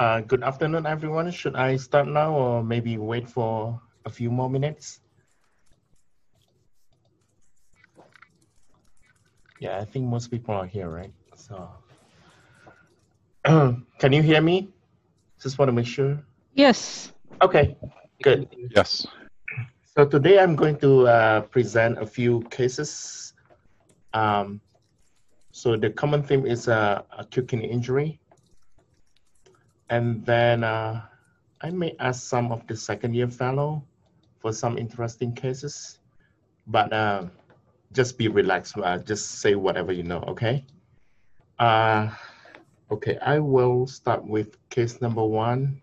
Uh, good afternoon, everyone. Should I start now or maybe wait for a few more minutes? Yeah, I think most people are here, right? So, can you hear me? Just want to make sure. Yes. Okay, good. Yes. So today I'm going to uh, present a few cases. Um, so the common theme is uh, acute kidney injury. And then uh, I may ask some of the second year fellow for some interesting cases, but uh, just be relaxed. Uh, just say whatever you know, okay? Uh, okay, I will start with case number one.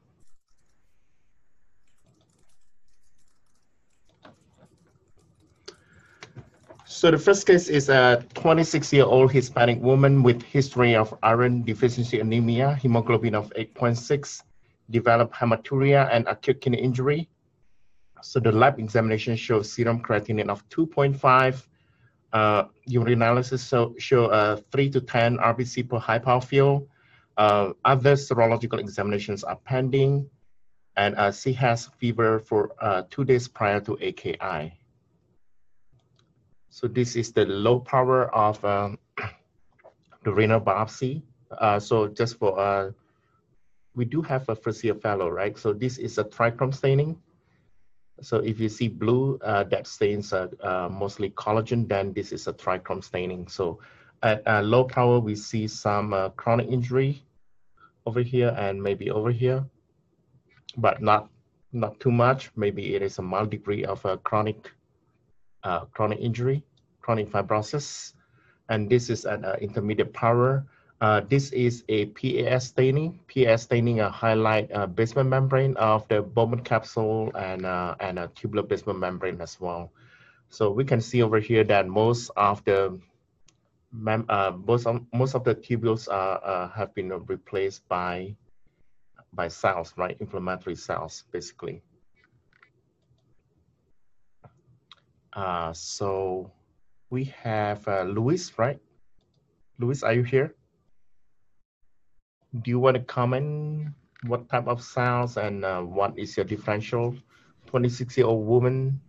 So the first case is a 26-year-old Hispanic woman with history of iron deficiency anemia, hemoglobin of 8.6, developed hematuria and acute kidney injury. So the lab examination shows serum creatinine of 2.5, uh, urinalysis so, show uh, 3 to 10 RBC per high power field. Uh, other serological examinations are pending, and uh, she has fever for uh, two days prior to AKI. So this is the low power of um, the renal biopsy. Uh, so just for, uh, we do have a year fellow, right? So this is a trichrome staining. So if you see blue, uh, that stains uh, uh, mostly collagen, then this is a trichrome staining. So at low power, we see some uh, chronic injury over here and maybe over here, but not not too much. Maybe it is a mild degree of a chronic uh, chronic injury, chronic fibrosis, and this is an uh, intermediate power. Uh, this is a PAS staining. PAS staining uh, highlight uh, basement membrane of the Bowman capsule and uh, and a tubular basement membrane as well. So we can see over here that most of the uh, most of, most of the tubules are, uh, have been replaced by by cells, right? Inflammatory cells, basically. So we have uh, Luis, right? Luis, are you here? Do you want to comment what type of cells and uh, what is your differential? 26-year-old woman.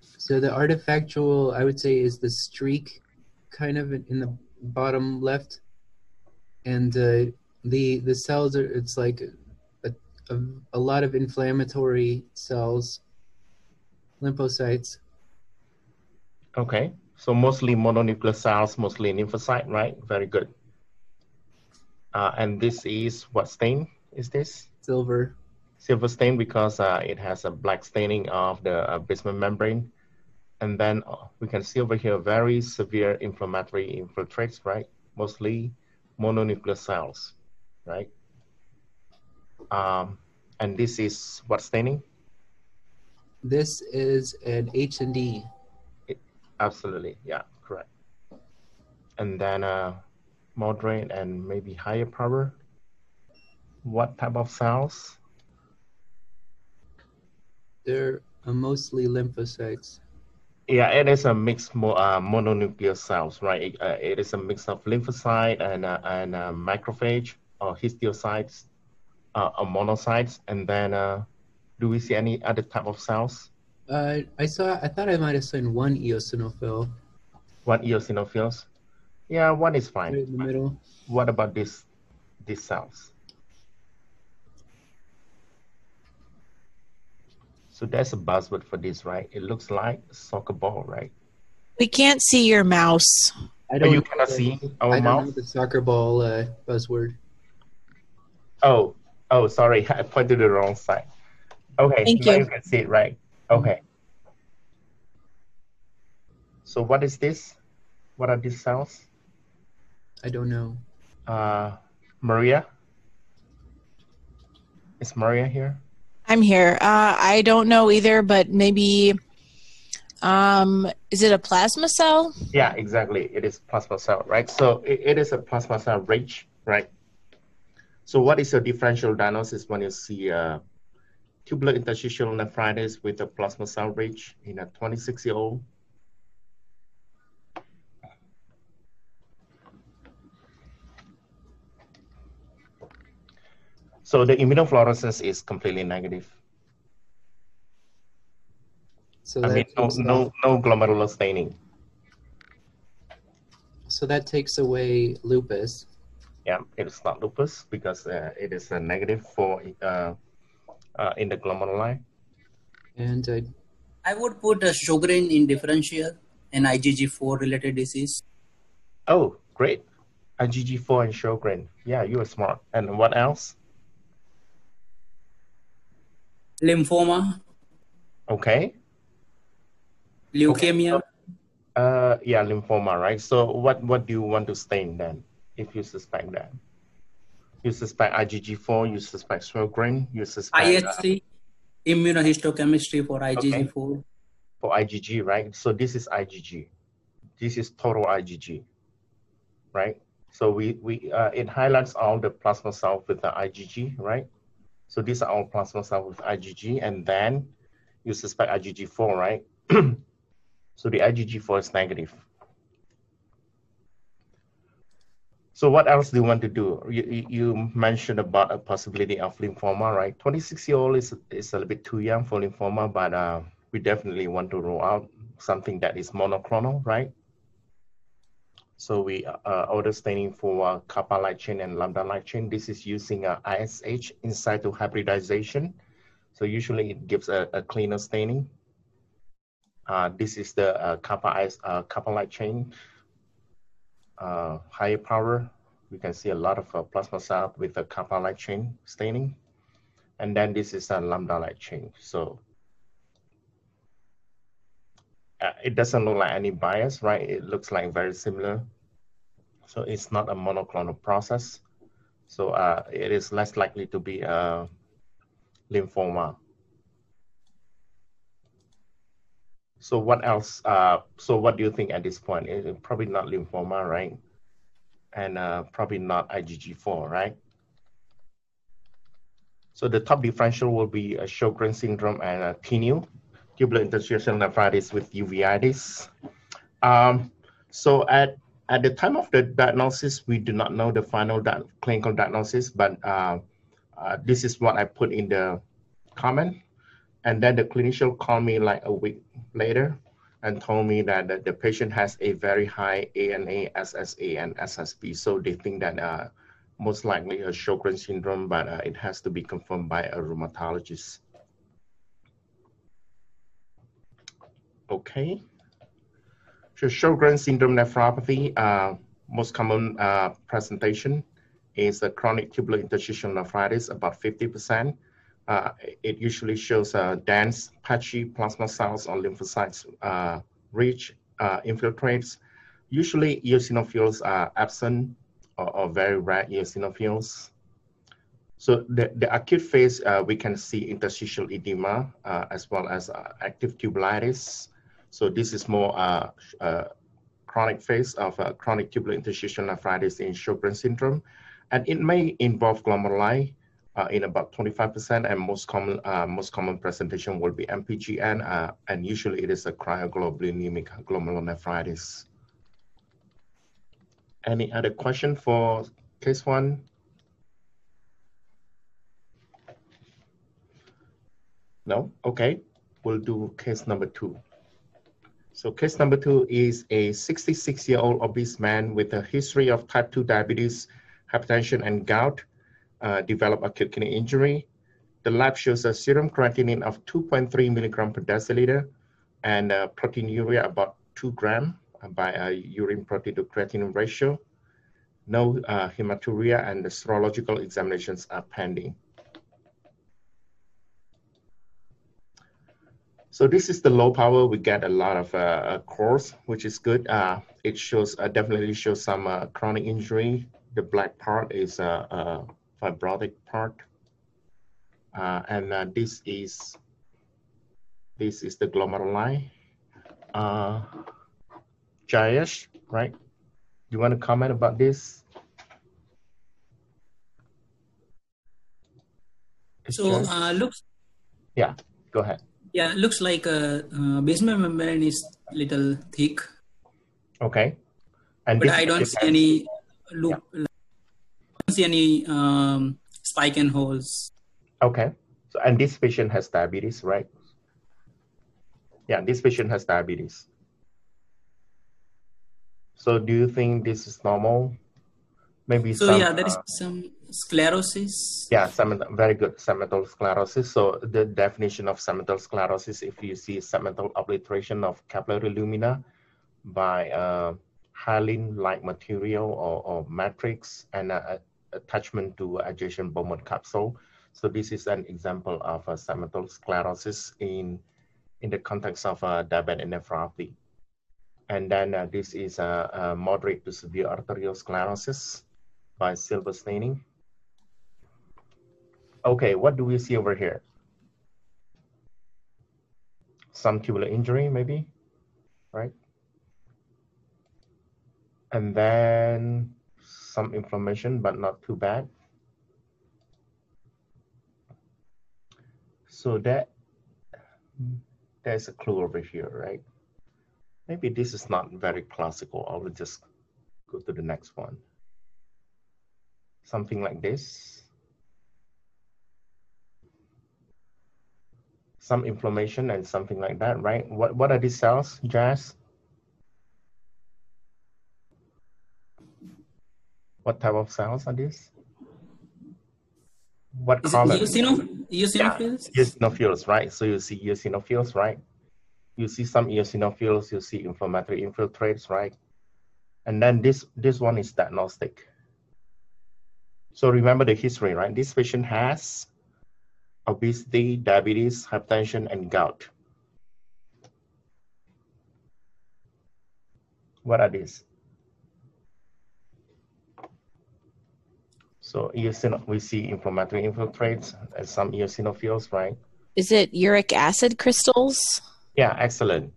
So the artifactual, I would say, is the streak kind of in the bottom left. And uh, the the cells are, it's like a, a, a lot of inflammatory cells, lymphocytes. Okay, so mostly mononuclear cells, mostly lymphocyte, right? Very good. Uh, and this is what stain is this? Silver. Silver stain because uh, it has a black staining of the uh, basement membrane. And then uh, we can see over here very severe inflammatory infiltrates, right? Mostly mononuclear cells, right? Um, and this is what staining? This is an H and D. Absolutely, yeah, correct. And then uh, moderate and maybe higher power. What type of cells? They're uh, mostly lymphocytes. Yeah, it is a mixed mo uh, mononuclear cells, right? It, uh, it is a mix of lymphocyte and uh, and uh, macrophage or histiocytes uh, or monocytes. And then, uh, do we see any other type of cells? Uh, I saw. I thought I might have seen one eosinophil. One eosinophils? Yeah, one is fine. Right in the middle. What about this these cells? So that's a buzzword for this, right? It looks like a soccer ball, right? We can't see your mouse. I don't. Oh, you cannot see our I don't mouse? know the soccer ball uh, buzzword. Oh, oh, sorry, I pointed to the wrong side. Okay, Thank now you. you can see it, right? Okay. So what is this? What are these cells? I don't know. Uh, Maria? Is Maria here? I'm here. Uh, I don't know either, but maybe. Um, is it a plasma cell? Yeah, exactly. It is plasma cell, right? So it, it is a plasma cell rich, right? So what is your differential diagnosis when you see uh, tubular interstitial nephritis with a plasma cell rich in a 26-year-old? So So the immunofluorescence is completely negative. So I mean, no, no, no glomerular staining. so that takes away lupus. Yeah, it is not lupus because uh, it is a negative for uh, uh, in the glomeruli. And uh, I would put a Sjogren in differential and IgG4 related disease. Oh, great. IgG4 and Sjogren. Yeah, you are smart. And what else? Lymphoma, Okay. leukemia, Uh, yeah, lymphoma, right? So what, what do you want to stain then if you suspect that? You suspect IgG4, you suspect Sjogren, you suspect uh, IHC, immunohistochemistry for IgG4. for IgG, right? So this is IgG. This is total IgG, right? So we, we uh, it highlights all the plasma cells with the IgG, right? So these are all plasma cells with IgG, and then you suspect IgG4, right? so the IgG4 is negative. So what else do you want to do? You, you- mentioned about a possibility of lymphoma, right? 26 year old is, is a little bit too young for lymphoma, but uh, we definitely want to roll out something that is monoclonal, right? So we uh, order staining for uh, kappa light chain and lambda light chain. This is using uh, ISH in situ hybridization. So usually it gives a, a cleaner staining. Uh, this is the uh, kappa, uh, kappa light chain. Uh, higher power, we can see a lot of uh, plasma cell with the kappa light chain staining. And then this is a lambda light chain. So uh, it doesn't look like any bias, right? It looks like very similar. So it's not a monoclonal process. So uh, it is less likely to be a lymphoma. So what else? Uh, so what do you think at this point? It, it probably not lymphoma, right? And uh, probably not IgG4, right? So the top differential will be a Sjogren syndrome and a TNU tubular interstitial nephritis with uveitis. Um, so at at the time of the diagnosis, we do not know the final di- clinical diagnosis, but uh, uh, this is what I put in the comment. And then the clinician called me like a week later and told me that the, the patient has a very high ANA, SSA, and SSB. So they think that uh, most likely a Sjogren syndrome, but uh, it has to be confirmed by a rheumatologist. Okay. So Sjogren syndrome nephropathy, uh, most common uh, presentation is a chronic tubular interstitial nephritis, about 50%. Uh, it usually shows uh, dense, patchy plasma cells or lymphocytes uh, rich uh, infiltrates. Usually eosinophils are absent or, or very rare eosinophils. So the, the acute phase, uh, we can see interstitial edema uh, as well as active tubulitis. So this is more uh, chronic phase of chronic tubular interstitial nephritis in Sjogren syndrome. And it may involve glomeruli uh, in about 25% and most common, uh, most common presentation will be MPGN uh, and usually it is a cryoglobulinic glomerulonephritis. Any other question for case one? No? Okay, we'll do case number two. So case number two is a 66-year-old obese man with a history of type 2 diabetes, hypertension, and gout, uh, developed acute kidney injury. The lab shows a serum creatinine of 2.3 milligram per deciliter and uh, proteinuria about 2 gram by a urine protein to creatinine ratio. No uh, hematuria and the serological examinations are pending. So this is the low power. We get a lot of uh, cores, which is good. Uh, it shows uh, definitely shows some uh, chronic injury. The black part is fibrotic part, uh, and uh, this is this is the glomeruli. Uh, Jayesh, right? You want to comment about this? So uh, looks Yeah, Go ahead. yeah looks like uh, uh, basement membrane is little thick, Okay. And but I don't see any loop. Don't see any um, spike and holes. Okay. So, and this patient has diabetes, right? Yeah, this patient has diabetes. So, do you think this is normal? Maybe So some, yeah, there is uh, some sclerosis. yeah, segmental, very good segmental sclerosis. So, the definition of segmental sclerosis, if you see segmental obliteration of capillary lumina by uh, hyaline-like material or, or matrix and uh, attachment to adjacent Bowman capsule. So this is an example of a segmental sclerosis in, in the context of a diabetic nephropathy. And then uh, this is a, a moderate to severe arteriosclerosis by silver staining. Okay, what do we see over here? Some tubular injury, maybe, right? And then some inflammation, but not too bad. So that there's a clue over here, right? Maybe this is not very classical. I will just go to the next one. Something like this. Some inflammation and something like that, right? What, what are these cells, Jazz? What type of cells are these? What Is color? eosino- eosinophils? eosinophils, right? So you see eosinophils, right? You see some eosinophils, you see inflammatory infiltrates, right? And then this, this one is diagnostic. So remember the history, right? This patient has obesity, diabetes, hypertension, and gout. What are these? So eosino- we see inflammatory infiltrates and some eosinophils, right? Is it uric acid crystals? Yeah, excellent.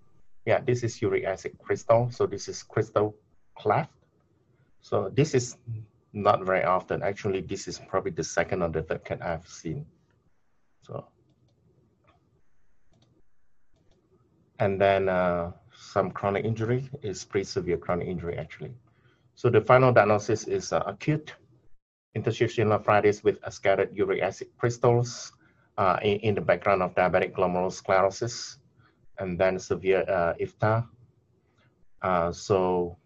Yeah, this is uric acid crystal. So this is crystal cleft. So this is not very often. Actually, this is probably the second or the third cat I've seen. So, and then uh, some chronic injury is pretty severe chronic injury actually. So the final diagnosis is uh, acute interstitial nephritis with scattered uric acid crystals uh, in, in the background of diabetic glomerulosclerosis and then severe uh, IFTA. Uh, so,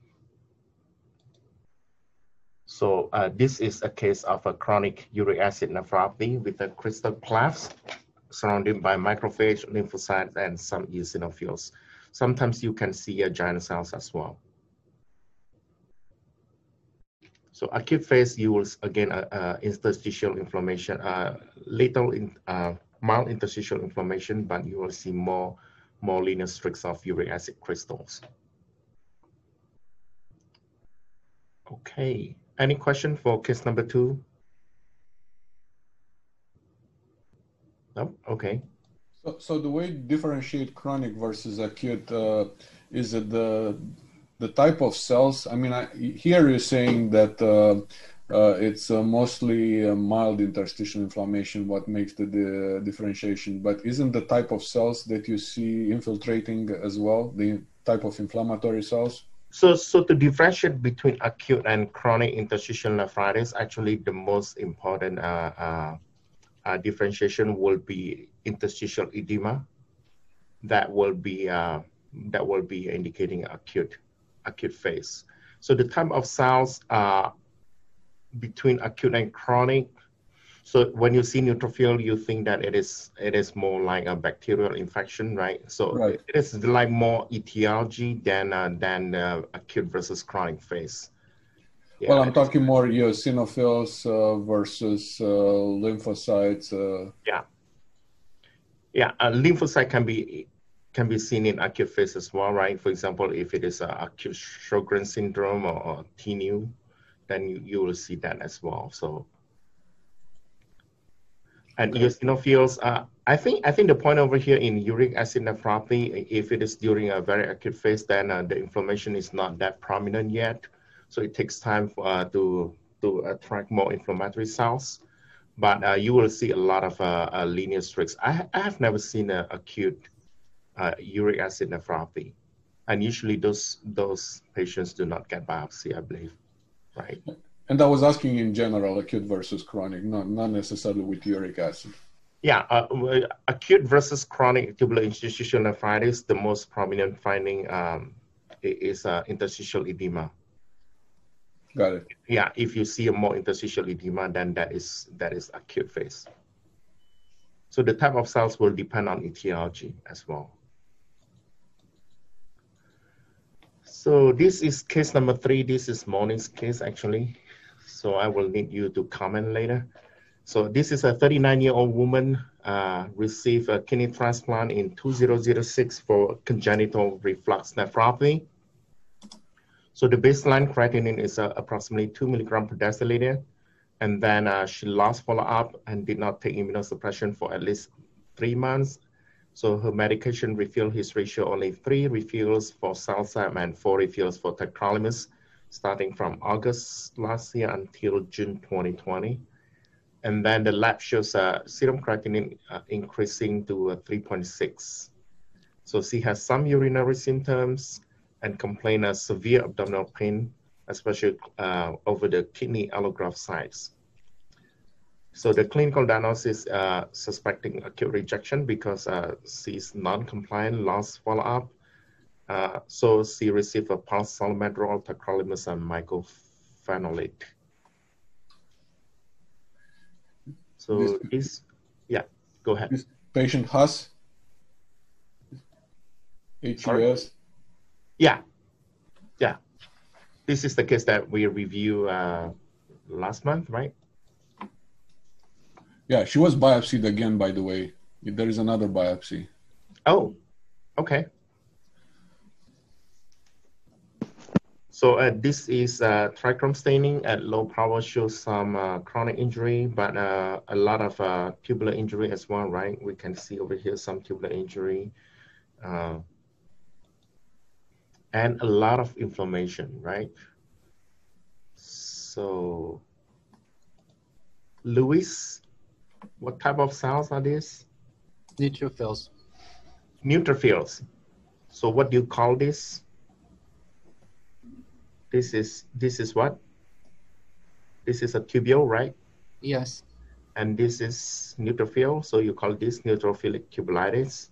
so uh, this is a case of a chronic uric acid nephropathy with a crystal clefts surrounded by macrophage, lymphocytes, and some eosinophils. Sometimes you can see a giant cells as well. So acute phase, you will again uh, uh, interstitial inflammation, uh, little in, uh, mild interstitial inflammation, but you will see more more linear streaks of uric acid crystals. Okay, any question for case number two? No, okay. So, so the way differentiate chronic versus acute uh, is it the the type of cells? I mean, I, here you're saying that uh, uh, it's uh, mostly mild interstitial inflammation what makes the, the, differentiation, but isn't the type of cells that you see infiltrating as well the type of inflammatory cells? So, so to differentiate between acute and chronic interstitial nephritis, actually the most important uh, uh, uh, differentiation will be interstitial edema. That will be that will be indicating acute acute phase. So the type of cells are between acute and chronic. So when you see neutrophil, you think that it is it is more like a bacterial infection, right? So right. it is like more etiology than uh, than uh, acute versus chronic phase. Yeah, well, I'm talking more eosinophils uh, versus uh, lymphocytes. Uh. Yeah. Yeah, a lymphocyte can be can be seen in acute phase as well, right? For example, if it is a acute Sjogren syndrome or, or TINU, then you, you will see that as well. So, and eosinophils, uh, I think I think the point over here in uric acid nephropathy, if it is during a very acute phase, then uh, the inflammation is not that prominent yet. So it takes time for, uh, to to attract more inflammatory cells. But uh, you will see a lot of uh, uh, linear streaks. I, I have never seen an acute uh, uric acid nephropathy. And usually those those patients do not get biopsy, I believe, right? And I was asking in general, acute versus chronic, not not necessarily with uric acid. Yeah, uh, acute versus chronic tubular interstitial nephritis, the most prominent finding um, is uh, interstitial edema. Got it. Yeah, if you see a more interstitial edema, then that is that is acute phase. So the type of cells will depend on etiology as well. So this is case number three. This is Moni's case actually. So I will need you to comment later. So this is a 39-year-old woman uh, received a kidney transplant in 2006 for congenital reflux nephropathy. So the baseline creatinine is uh, approximately two milligram per deciliter. And then uh, she lost follow-up and did not take immunosuppression for at least three months. So her medication refill history show only three refills for CellCept and four refills for tacrolimus, starting from August last year until June 2020. And then the lab shows uh, serum creatinine uh, increasing to uh, 3.6. So she has some urinary symptoms and complain of severe abdominal pain, especially uh, over the kidney allograft sites. So the clinical diagnosis uh, suspecting acute rejection because uh, she's non-compliant, lost follow-up. Uh, so she received a pulse Solu-Medrol, tacrolimus, and mycophenolate. So This- this, yeah, go ahead. This patient has HUS. Yeah, yeah. This is the case that we reviewed uh, last month, right? Yeah, she was biopsied again, by the way. There is another biopsy. Oh, okay. So uh, this is uh, trichrome staining at low power shows some uh, chronic injury, but uh, a lot of uh, tubular injury as well, right? We can see over here some tubular injury. Uh, and a lot of inflammation, right? So, Luis, what type of cells are these? Neutrophils. neutrophils. So what do you call this? This is this is what? This is a tubule, right? Yes. And this is neutrophil. So you call this neutrophilic tubulitis.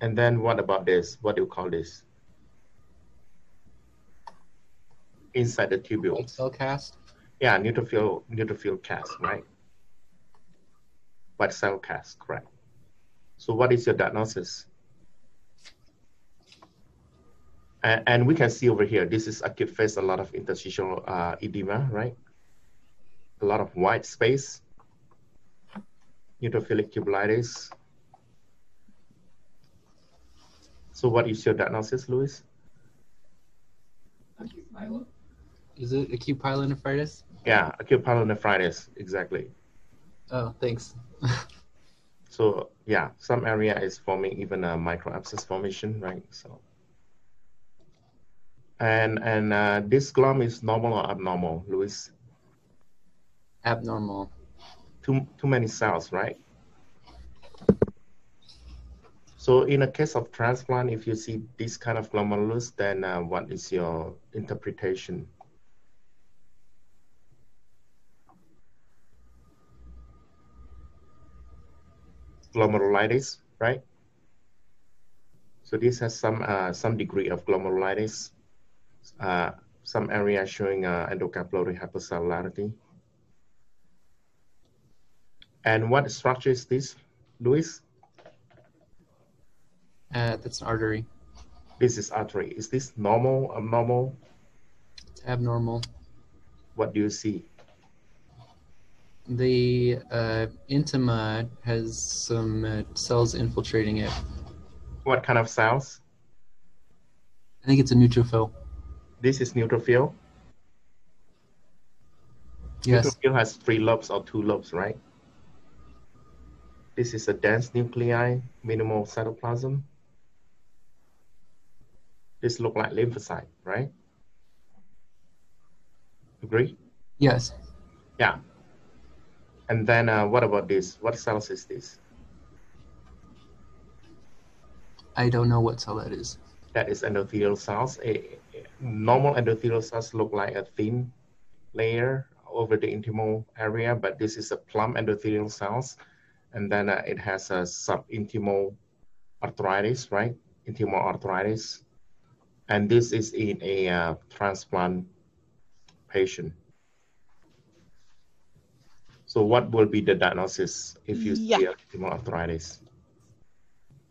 And then what about this? What do you call this? Inside the tubule. Cell cast. Yeah, neutrophil neutrophil cast, right? White cell cast, correct. So what is your diagnosis? And, and we can see over here, this is acute phase, a lot of interstitial uh, edema, right? A lot of white space, neutrophilic tubulitis. So what is your diagnosis, Luis? Is it acute pyelonephritis? Yeah, acute pyelonephritis, exactly. Oh, thanks. So yeah, some area is forming even a micro abscess formation, right? So and and uh, this glom is normal or abnormal, Luis? Abnormal. Too too many cells, right? So in a case of transplant, if you see this kind of glomerulus, then uh, what is your interpretation? Glomerulitis, right? So this has some uh, some degree of glomerulitis, uh, some area showing uh, endocapillary hypercellularity. And what structure is this, Luis? Uh, that's an artery. This is artery. Is this normal, abnormal? It's abnormal. What do you see? The uh, intima has some uh, cells infiltrating it. What kind of cells? I think it's a neutrophil. This is neutrophil. Yes. Neutrophil has three lobes or two lobes, right? This is a dense nuclei, minimal cytoplasm. This look like lymphocyte, right? Agree? Yes. Yeah. And then uh, what about this? What cells is this? I don't know what cell that is. That is endothelial cells. A, a- normal endothelial cells look like a thin layer over the intimal area, but this is a plump endothelial cells. And then uh, it has a subintimal arteritis, right? Intimal arteritis. And this is in a uh, transplant patient. So what will be the diagnosis if you Yeah. see intimal arteritis?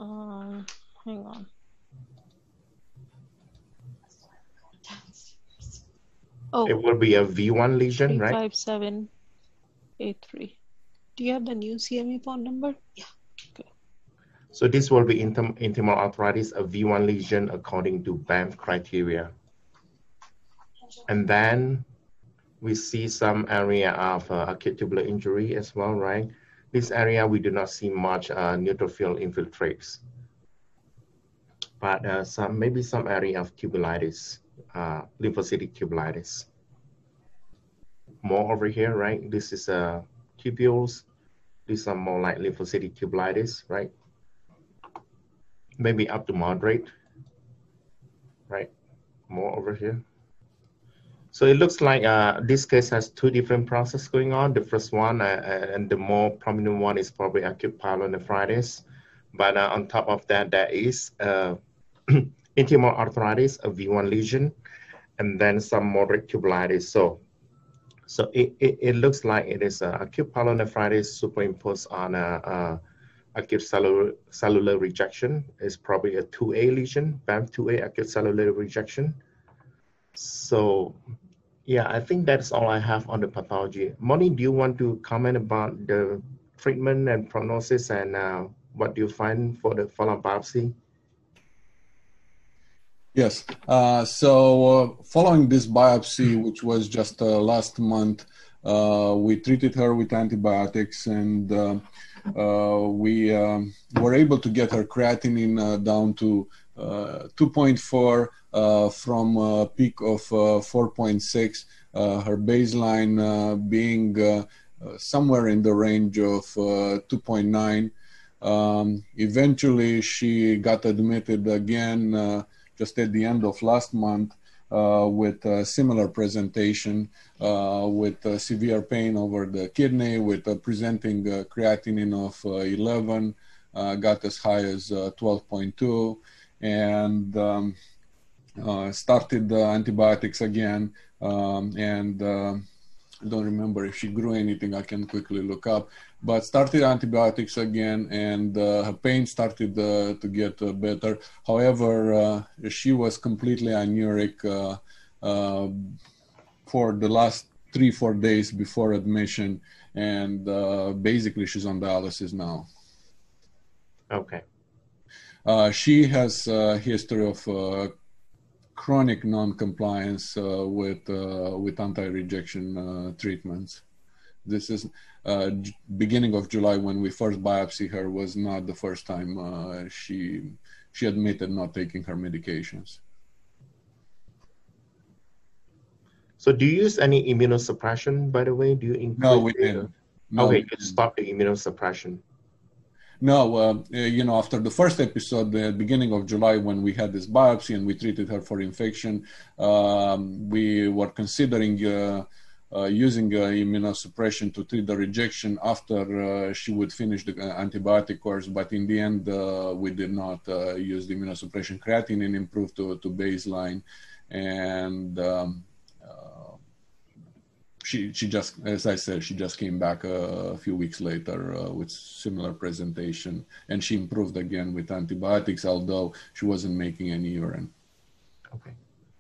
Um, hang on. Oh, It will be a V1 lesion, three right? five seven eight three. Do you have the new CME phone number? Yeah. So this will be intim- intimal arteritis, a V1 lesion according to Banff criteria. And then we see some area of uh, acute tubular injury as well, right? This area, we do not see much uh, neutrophil infiltrates, but uh, some maybe some area of tubulitis, uh, lymphocytic tubulitis. More over here, right? This is uh, tubules. These are more like lymphocytic tubulitis, right? maybe up to moderate, right? More over here. So it looks like uh, this case has two different processes going on. The first one, uh, uh, and the more prominent one, is probably acute pyelonephritis. But uh, on top of that, there is uh, intimal arteritis, a V1 lesion, and then some moderate tubulitis. So, so it, it, it looks like it is uh, acute pyelonephritis superimposed on a, a acute cellular, cellular rejection It's probably a 2A lesion, Banff 2A acute cellular rejection. So yeah, I think that's all I have on the pathology. Moni, do you want to comment about the treatment and prognosis and uh, what do you find for the follow-up biopsy? Yes. Uh, so uh, following this biopsy, which was just uh, last month, uh, we treated her with antibiotics and uh, we um, were able to get her creatinine down to Uh, 2.4 uh, from a peak of 4.6. her baseline being somewhere in the range of 2.9. Um, eventually, she got admitted again just at the end of last month uh, with a similar presentation uh, with uh, severe pain over the kidney, with presenting creatinine of 11, got as high as 12.2, and um, started antibiotics again. Um, and I don't remember if she grew anything. I can quickly look up. But started antibiotics again, and uh, her pain started uh, to get uh, better. However, she was completely anuric for the last three, four days before admission, and basically she's on dialysis now. Okay. Uh, she has a history of uh, chronic non-compliance uh, with with anti-rejection treatments. This is beginning of July when we first biopsy her was not the first time she she admitted not taking her medications. So do you use any immunosuppression, by the way? Do you include? No, we didn't. No, okay, you stop the immunosuppression. No, uh, you know, after the first episode, the beginning of July, when we had this biopsy and we treated her for infection, um, we were considering uh, uh, using immunosuppression to treat the rejection after she would finish the antibiotic course. But in the end, we did not use the immunosuppression. Creatinine improved to, to baseline, and um, she she just as I said she just came back a, a few weeks later uh, with similar presentation and she improved again with antibiotics although she wasn't making any urine. Okay.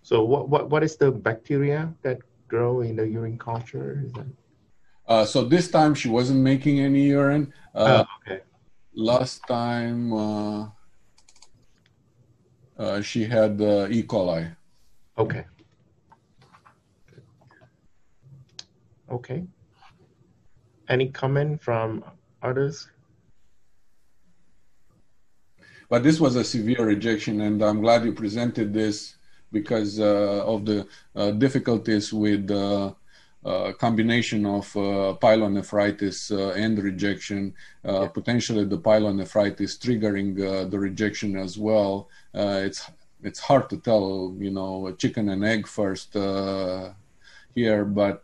So what what what is the bacteria that grow in the urine culture? Is that... uh, so this time she wasn't making any urine. oh, okay. Last time uh, uh, she had E. coli. Okay. Okay. Any comment from others? But this was a severe rejection, and I'm glad you presented this because uh, of the uh, difficulties with the uh, combination of uh, pyelonephritis uh, and rejection, potentially the pyelonephritis triggering the rejection as well. it's it's hard to tell, you know, chicken and egg first here, but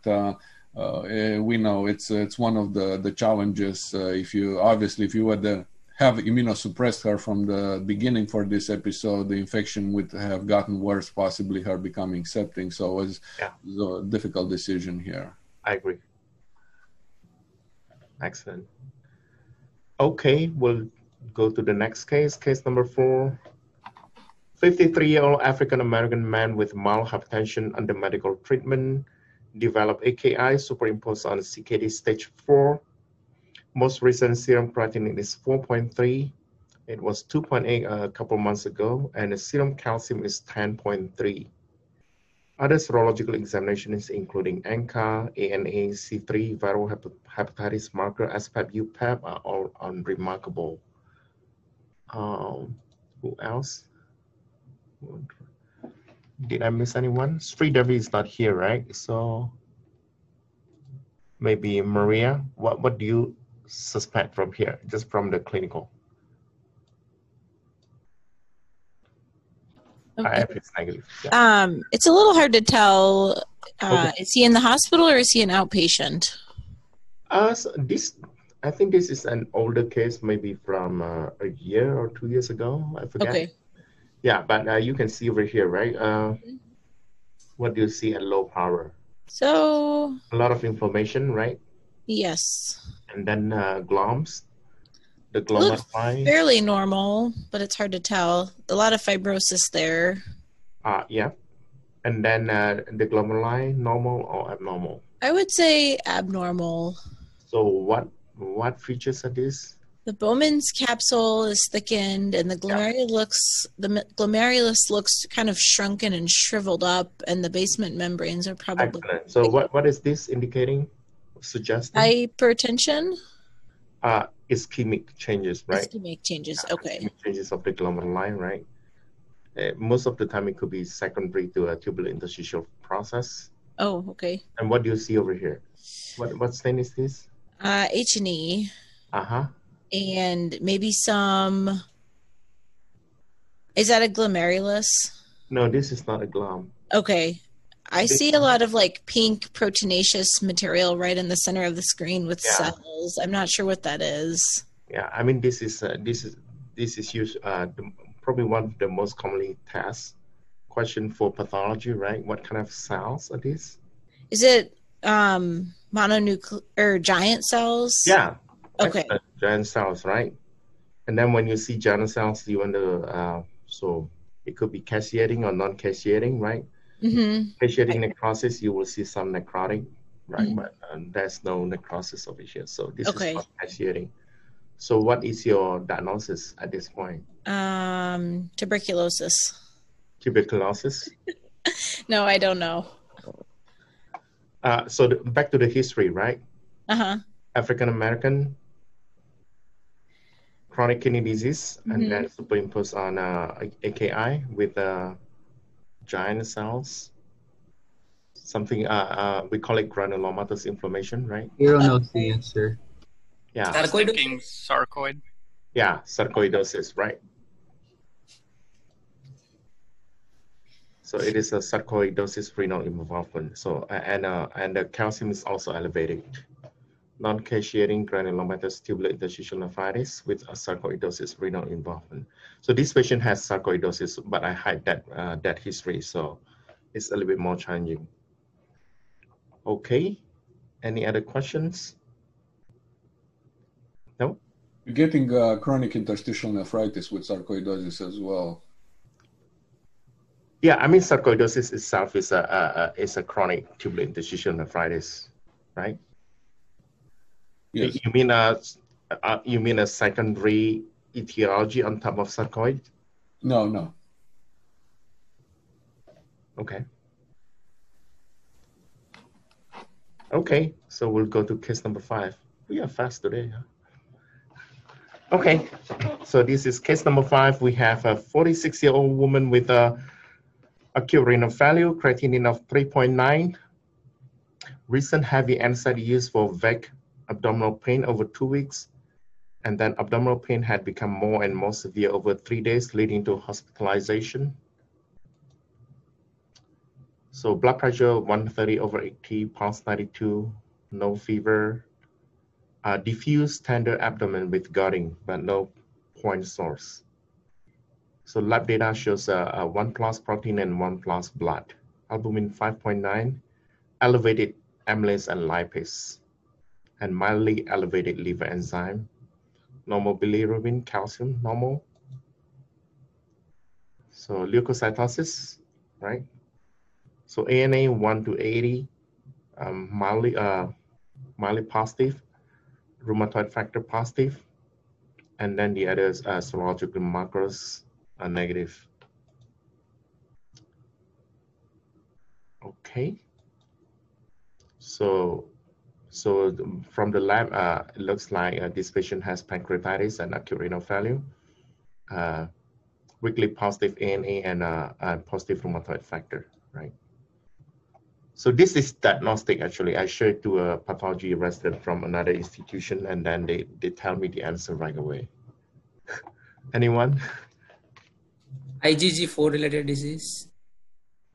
uh, eh, we know it's it's one of the the challenges. Uh, if you obviously if you were the have immunosuppressed her from the beginning for this episode, the infection would have gotten worse, possibly her becoming septic. So it was, Yeah. a difficult decision here. I agree. Excellent. Okay, we'll go to the next case, case number four. 53-year-old African-American man with mild hypertension under medical treatment developed AKI superimposed on CKD stage four. Most recent serum creatinine is 4.3. It was 2.8 a couple months ago, and the serum calcium is 10.3. Other serological examinations, including ANCA, ANA, C3, viral hep- hepatitis marker, SPEP, UPEP, are all unremarkable. Um, who else? Did I miss anyone? Sri Devi is not here, right? So maybe Maria. What what do you suspect from here, just from the clinical? Okay. IF is negative. Yeah. Um, it's a little hard to tell. Uh, Is he in the hospital or is he an outpatient? Uh, so this, I think this is an older case, maybe from uh, a year or two years ago. I forget. Okay. Yeah, but uh, you can see over here, right? Uh, what do you see at low power? So, A lot of inflammation, right? yes, And then uh, gloms, the Looks line. fairly normal, but it's hard to tell. A lot of fibrosis there. Uh, yeah. And then uh, the glomer line, normal or abnormal. I would say abnormal. So what what features are these? The Bowman's capsule is thickened, and the glomerulus looks the glomerulus looks kind of shrunken and shriveled up, and the basement membranes are probably Excellent. So what, what is this indicating? Suggesting? hypertension. uh, ischemic changes, right? Ischemic changes. Okay. Ischemic changes of the glomerular line, right? Uh, most of the time, it could be secondary to a tubular interstitial process. Oh, okay. And what do you see over here? What what stain is this? Uh, H and E, Uh huh. And maybe some. Is that a glomerulus? No, this is not a glom. Okay. I This- see a lot of like pink proteinaceous material right in the center of the screen with Yeah. cells. I'm not sure what that is. Yeah, I mean this is uh, this is this is used uh, the, probably one of the most commonly asked question for pathology, right? What kind of cells are these? Is it um mononuclear or giant cells? Yeah. Okay. Giant cells, right? And then when you see giant cells, you wonder, uh, so it could be caseating or non-caseating, right? Mm-hmm. Caseating necrosis, you will see some necrotic, right? Mhm. But um, there's no necrosis over here. So this Okay. is not caseating. So what is your diagnosis at this point? Um tuberculosis. Tuberculosis? No, I don't know. Uh, so the, back to the history, right? Uh-huh. African American, chronic kidney disease, Mhm. and then superimposed on uh, AKI with uh, giant cells. Something uh, uh, we call it granulomatous inflammation, right? Hero knows the answer. Yeah, I Sarcoidosis? sarcoid. yeah, sarcoidosis, right? So it is a sarcoidosis renal involvement. So uh, and uh, and the calcium is also elevated. Non-caseating granulomatous tubular interstitial nephritis with a sarcoidosis renal involvement. So this patient has sarcoidosis, but I hide that uh, that history, so it's a little bit more challenging. Okay, any other questions? No. You're getting uh, chronic interstitial nephritis with sarcoidosis as well. Yeah, I mean sarcoidosis itself is a, a, a is a chronic tubular interstitial nephritis, right? Yes. You mean a uh, you mean a secondary etiology on top of sarcoid? No, no. Okay. Okay, so we'll go to case number five. We are fast today. Huh? Okay, so this is case number five. We have a 46 year old woman with a acute renal failure, creatinine of 3.9. Recent heavy NSAID use for vague abdominal pain over two weeks. And then abdominal pain had become more and more severe over three days, leading to hospitalization. So blood pressure 130 over 80, pulse 92, no fever, uh, diffuse tender abdomen with guarding, but no point source. So lab data shows uh, a 1 plus protein and 1 plus blood. Albumin 5.9, elevated amylase and lipase, and mildly elevated liver enzyme. Normal bilirubin, calcium, normal. So leukocytosis, right? So ANA 1 to 80, um, mildly, uh, mildly positive, rheumatoid factor positive, and then the others are serological markers are negative. Okay. So, so from the lab, uh, it looks like uh, this patient has pancreatitis and acute renal failure, uh, weakly positive ANA and uh, positive rheumatoid factor, right? So this is diagnostic actually. I showed to a pathology resident from another institution and then they, they tell me the answer right away. Anyone? IgG4 related disease.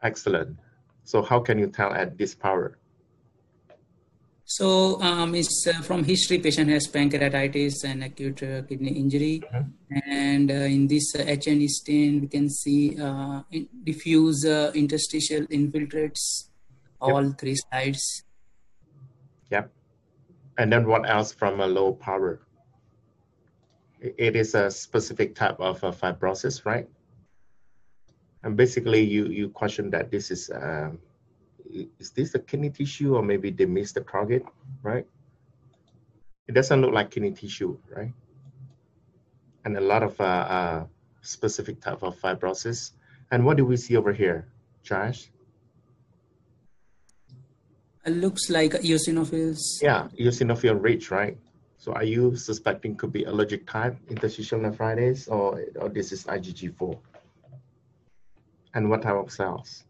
Excellent. So how can you tell at this power? So um, it's uh, from history, patient has pancreatitis and acute uh, kidney injury. Mm-hmm. And uh, in this uh, H&E stain, we can see uh, in diffuse uh, interstitial infiltrates all yep. three sides. Yep. And then what else from a low power? It is a specific type of fibrosis, right? And basically, you you question that this is um, is this a kidney tissue or maybe they missed the target, right? It doesn't look like kidney tissue, right? And a lot of uh, uh, specific type of fibrosis. And what do we see over here, Josh? It looks like eosinophils. Yeah, eosinophil rich, right? So are you suspecting could be allergic type interstitial nephritis or, or this is IgG4? And what type of cells?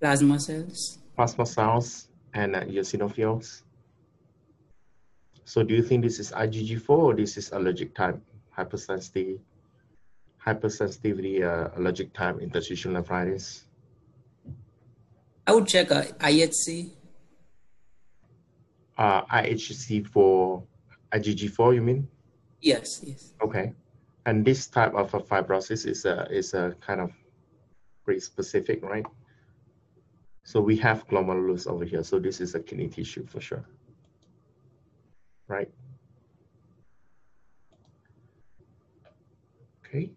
Plasma cells. Plasma cells and uh, eosinophils. So do you think this is IgG4 or this is allergic type hypersensitivity, hypersensitivity uh, allergic type interstitial nephritis? I would check uh, IHC. Uh, IHC for IgG4, you mean? Yes, yes. Okay. And this type of a fibrosis is a, is a kind of pretty specific, right? So we have glomerulus over here. So this is a kidney tissue for sure, right? Okay.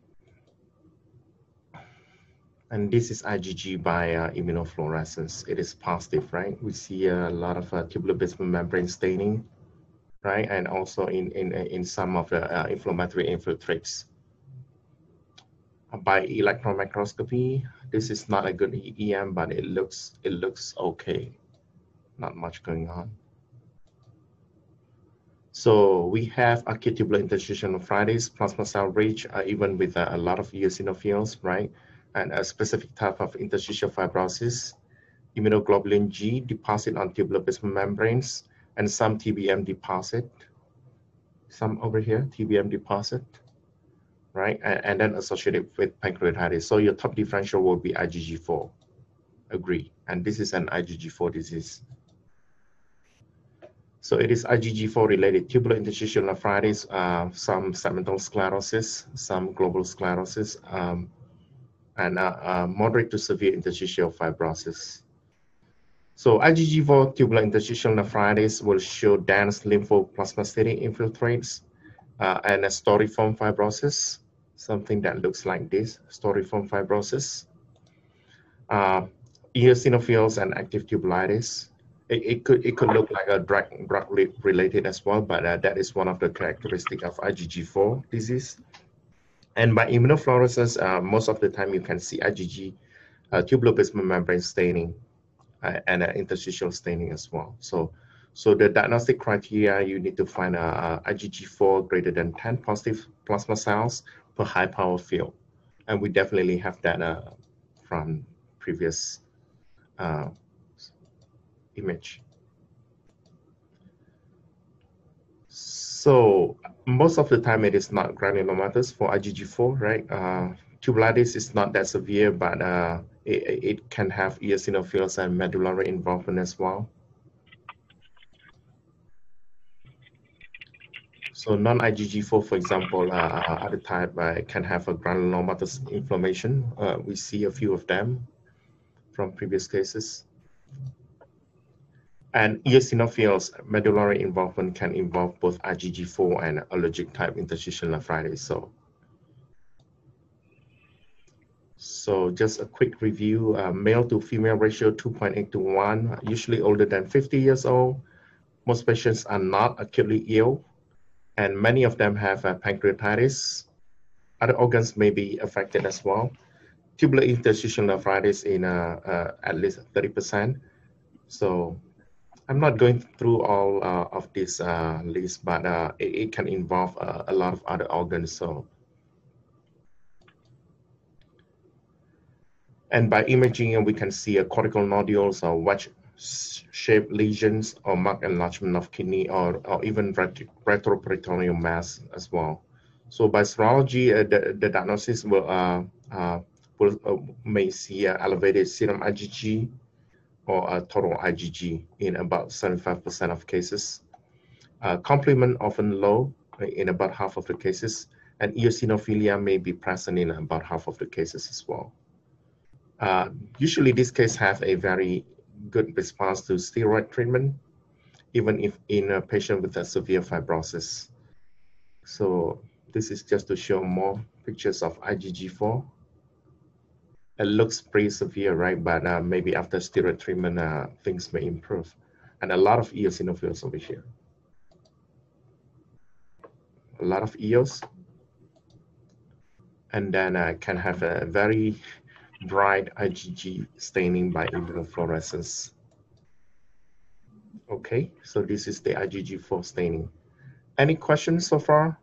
And this is IgG by uh, immunofluorescence. It is positive, right? We see a lot of uh, tubular basement membrane staining, right? And also in, in, in some of the uh, inflammatory infiltrates. By electron microscopy, this is not a good EM, but it looks, it looks okay. Not much going on. So we have acute tubular interstitial nephritis, plasma cell rich, uh, even with uh, a lot of eosinophils, right? and a specific type of interstitial fibrosis, immunoglobulin G deposit on tubular basement membranes, and some TBM deposit, some over here, TBM deposit, right? And, and then associated with pancreatitis. So your top differential will be IgG4, agree. And this is an IgG4 disease. So it is IgG4 related tubular interstitial nephritis, uh, some segmental sclerosis, some global sclerosis, um, and uh, uh, moderate to severe interstitial fibrosis. So IgG4 tubular interstitial nephritis will show dense lymphoplasmacytic infiltrates uh, and a storiform fibrosis, something that looks like this, storiform fibrosis. Uh, eosinophils and active tubulitis. It, it, could it could look like a drug, drug related as well, but uh, that is one of the characteristics of IgG4 disease. And by immunofluorescence, uh, most of the time you can see IgG uh, basement membrane staining uh, and uh, interstitial staining as well. So, so the diagnostic criteria, you need to find a, a IgG4 greater than 10 positive plasma cells per high power field. And we definitely have that from previous uh, image. So most of the time it is not granulomatous for IgG4, right? Uh, tubulitis is not that severe, but uh, it, it can have eosinophils and medullary involvement as well. So non-IgG4, for example, uh, other type uh, can have a granulomatous inflammation. Uh, we see a few of them from previous cases. And eosinophils medullary involvement can involve both IgG4 and allergic type interstitial nephritis. So, so just a quick review, uh, male to female ratio 2.8 to 1, usually older than 50 years old. Most patients are not acutely ill, and many of them have uh, pancreatitis. Other organs may be affected as well. Tubular interstitial nephritis in uh, uh at least 30%. So I'm not going through all uh, of this list, but it, it, can involve a lot of other organs. So, and by imaging, we can see a cortical nodules or wedge-shaped lesions or marked enlargement of kidney or, or even retroperitoneal mass as well. So by serology, uh, the, the diagnosis will, uh, will may see elevated serum IgG, or total IgG in about 75% of cases. Uh, complement often low in about half of the cases, and eosinophilia may be present in about half of the cases as well. Uh, usually these cases have a very good response to steroid treatment, even if in a patient with a severe fibrosis. So this is just to show more pictures of IgG4 it looks pretty severe, right? But uh, maybe after steroid treatment, uh, things may improve. And a lot of eosinophils over here. A lot of eos. And then uh, can have a very bright IgG staining by immunofluorescence. Okay, so this is the IgG4 staining. Any questions so far?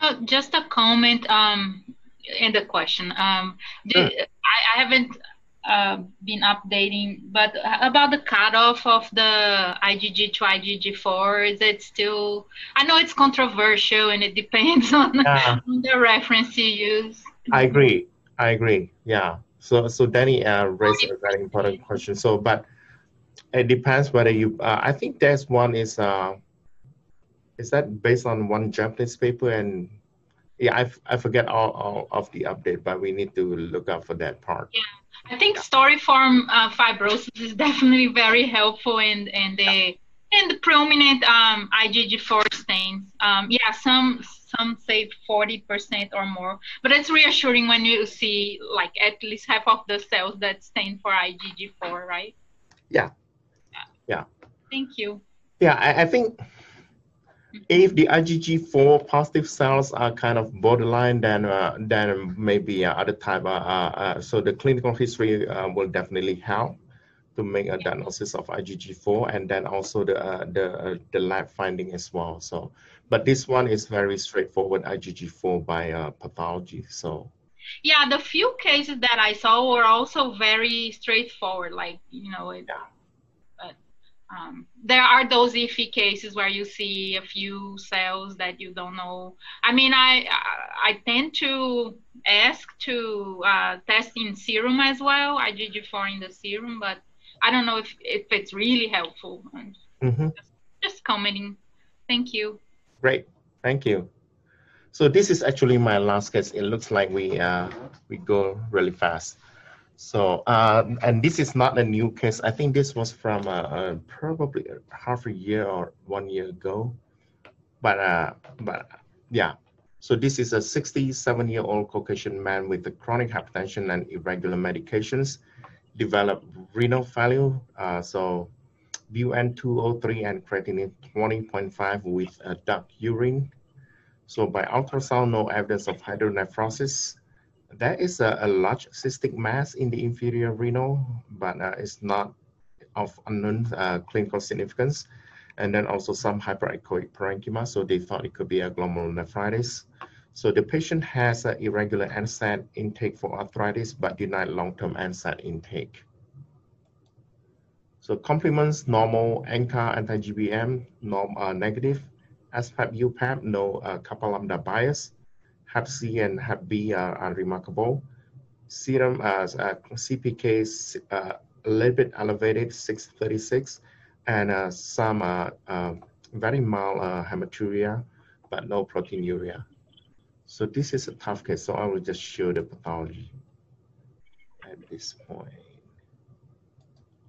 Uh, just a comment. Um, end the question. Um, I, I, haven't uh, been updating, but about the cutoff of the IgG to IgG4, is it still? I know it's controversial and it depends on, yeah. on the reference you use. I agree. I agree. Yeah. So, so Danny uh, raised a very important question. So, but it depends whether you. Uh, I think there's one is. Uh, is that based on one Japanese paper and yeah, I, I forget all, all of the update, but we need to look out for that part. Yeah, I think storiform uh, fibrosis is definitely very helpful and and the and the prominent um, IgG4 stains. Um, yeah, some some say 40% or more, but it's reassuring when you see like at least half of the cells that stain for IgG4, right? Yeah. Yeah. yeah. Thank you. Yeah, I, I think if the IgG4 positive cells are kind of borderline, then uh, then maybe uh, other type. Uh, uh, uh so the clinical history uh, will definitely help to make a diagnosis of IgG4, and then also the the the lab finding as well. So, but this one is very straightforward IgG4 by pathology. So. Yeah, the few cases that I saw were also very straightforward. Like you know, it, yeah um, there are those iffy cases where you see a few cells that you don't know. I mean, I I tend to ask to uh, test in serum as well, IgG4 in the serum, but I don't know if, if it's really helpful. Mm-hmm. Just, just commenting. Thank you. Great, thank you. So this is actually my last case. It looks like we uh, we go really fast. So, uh, and this is not a new case. I think this was from uh, uh, probably half a year or one year ago. But, uh, but yeah, so this is a 67-year-old Caucasian man with a chronic hypertension and irregular medications, developed renal failure. Uh, so BUN203 and creatinine 20.5 with a dark urine. So by ultrasound, no evidence of hydronephrosis there is a, a, large cystic mass in the inferior renal, but uh, it's not of unknown uh, clinical significance. And then also some hyperechoic parenchyma, so they thought it could be a glomerulonephritis. So the patient has an irregular NSAID intake for arthritis, but denied long-term NSAID intake. So complements normal ANCA anti-GBM, norm, uh, negative, SPAP, UPAP, no uh, kappa lambda bias. Hep C and Hep B are, are remarkable. serum as uh, CPK uh, a little bit elevated, 636, and uh, some uh, uh, very mild uh, hematuria, but no proteinuria. So this is a tough case, so I will just show the pathology at this point.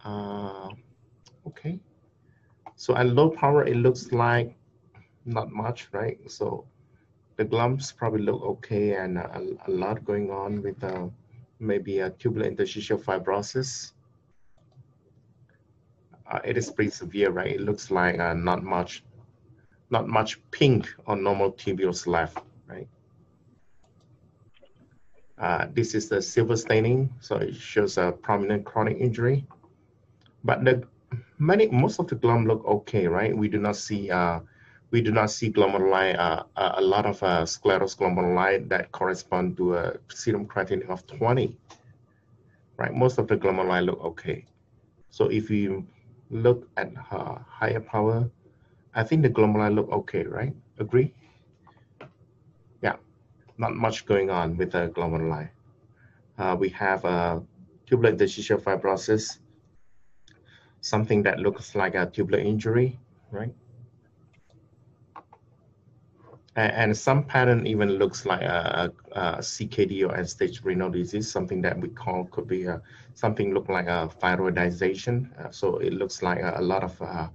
Uh, okay. So at low power, it looks like not much, right? So the glumps probably look okay and a, a lot going on with uh, maybe a tubular interstitial fibrosis. Uh, it is pretty severe, right? It looks like uh, not much, not much pink on normal tubules left, right? Uh, this is the silver staining, so it shows a prominent chronic injury. But the many, most of the glum look okay, right? We do not see, uh, we do not see glomeruli, uh, a lot of uh, sclerosglomeruli that correspond to a serum creatinine of 20, right? Most of the glomeruli look okay. So if you look at uh, higher power, I think the glomeruli look okay, right? Agree? Yeah, not much going on with the glomeruli. Uh, we have a tubular interstitial fibrosis, something that looks like a tubular injury, right? And, some pattern even looks like a, a, a CKD or end-stage renal disease, something that we call could be a, something look like a thyroidization. Uh, so it looks like a, a lot of uh,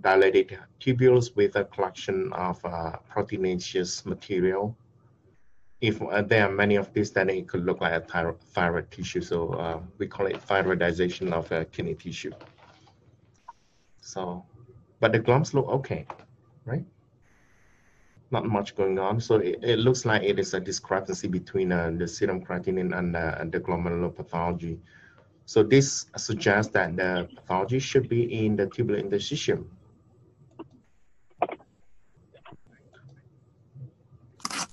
dilated tubules with a collection of uh, proteinaceous material. If uh, there are many of these, then it could look like a thyroid, thyroid tissue. So uh, we call it thyroidization of uh, kidney tissue. So, but the glums look okay, right? Not much going on. So it, it looks like it is a discrepancy between uh, the serum creatinine and, and the glomerular pathology. So this suggests that the pathology should be in the tubular interstitium.